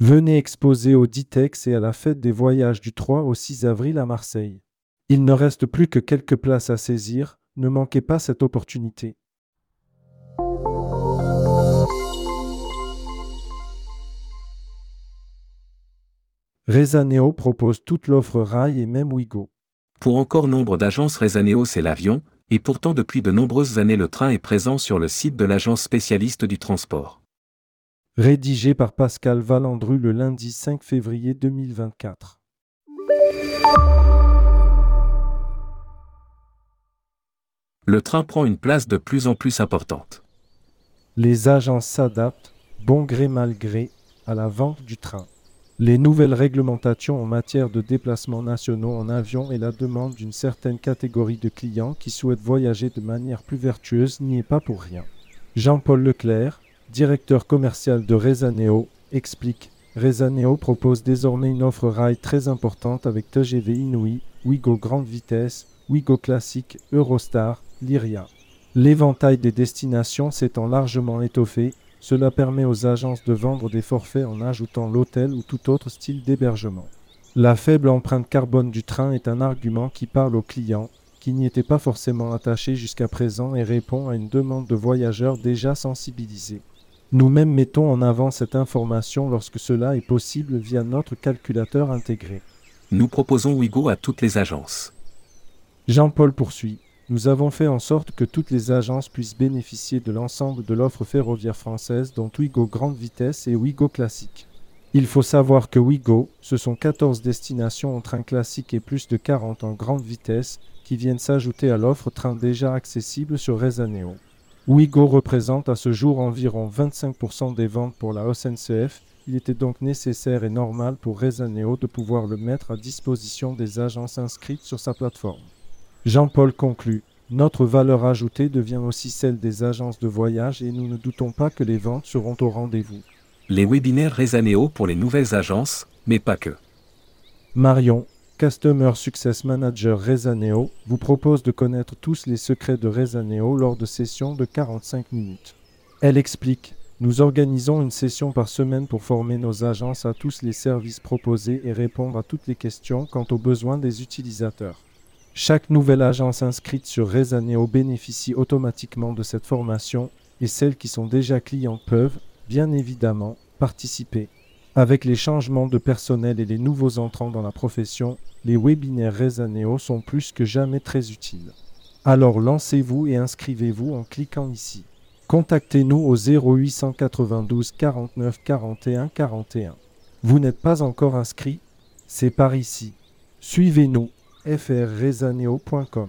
Venez exposer au Ditex et à la fête des voyages du 3 au 6 avril à Marseille. Il ne reste plus que quelques places à saisir, ne manquez pas cette opportunité. Rezaneo propose toute l'offre rail et même Wigo. Pour encore nombre d'agences Rezaneo c'est l'avion, et pourtant depuis de nombreuses années le train est présent sur le site de l'agence spécialiste du transport. Rédigé par Pascal Valandru le lundi 5 février 2024. Le train prend une place de plus en plus importante. Les agences s'adaptent, bon gré mal gré, à la vente du train. Les nouvelles réglementations en matière de déplacements nationaux en avion et la demande d'une certaine catégorie de clients qui souhaitent voyager de manière plus vertueuse n'y est pas pour rien. Jean-Paul Leclerc, directeur commercial de Rezaneo, explique Rezaneo propose désormais une offre rail très importante avec TGV Inouï, Wigo Grande Vitesse, Wigo Classique, Eurostar, Lyria. L'éventail des destinations s'étant largement étoffé, cela permet aux agences de vendre des forfaits en ajoutant l'hôtel ou tout autre style d'hébergement. La faible empreinte carbone du train est un argument qui parle aux clients, qui n'y étaient pas forcément attachés jusqu'à présent et répond à une demande de voyageurs déjà sensibilisés. Nous-mêmes mettons en avant cette information lorsque cela est possible via notre calculateur intégré. Nous proposons Wigo à toutes les agences. Jean-Paul poursuit. Nous avons fait en sorte que toutes les agences puissent bénéficier de l'ensemble de l'offre ferroviaire française, dont Ouigo Grande Vitesse et Ouigo Classique. Il faut savoir que Ouigo, ce sont 14 destinations en train classique et plus de 40 en grande vitesse qui viennent s'ajouter à l'offre train déjà accessible sur Rezaneo. Ouigo représente à ce jour environ 25% des ventes pour la SNCF. Il était donc nécessaire et normal pour Rezaneo de pouvoir le mettre à disposition des agences inscrites sur sa plateforme. Jean-Paul conclut Notre valeur ajoutée devient aussi celle des agences de voyage et nous ne doutons pas que les ventes seront au rendez-vous. Les webinaires Rezaneo pour les nouvelles agences, mais pas que. Marion, Customer Success Manager Rezaneo, vous propose de connaître tous les secrets de Rezaneo lors de sessions de 45 minutes. Elle explique Nous organisons une session par semaine pour former nos agences à tous les services proposés et répondre à toutes les questions quant aux besoins des utilisateurs. Chaque nouvelle agence inscrite sur Rezaneo bénéficie automatiquement de cette formation et celles qui sont déjà clients peuvent, bien évidemment, participer. Avec les changements de personnel et les nouveaux entrants dans la profession, les webinaires Rezaneo sont plus que jamais très utiles. Alors lancez-vous et inscrivez-vous en cliquant ici. Contactez-nous au 0892 49 41 41. Vous n'êtes pas encore inscrit? C'est par ici. Suivez-nous frrezaneo.com.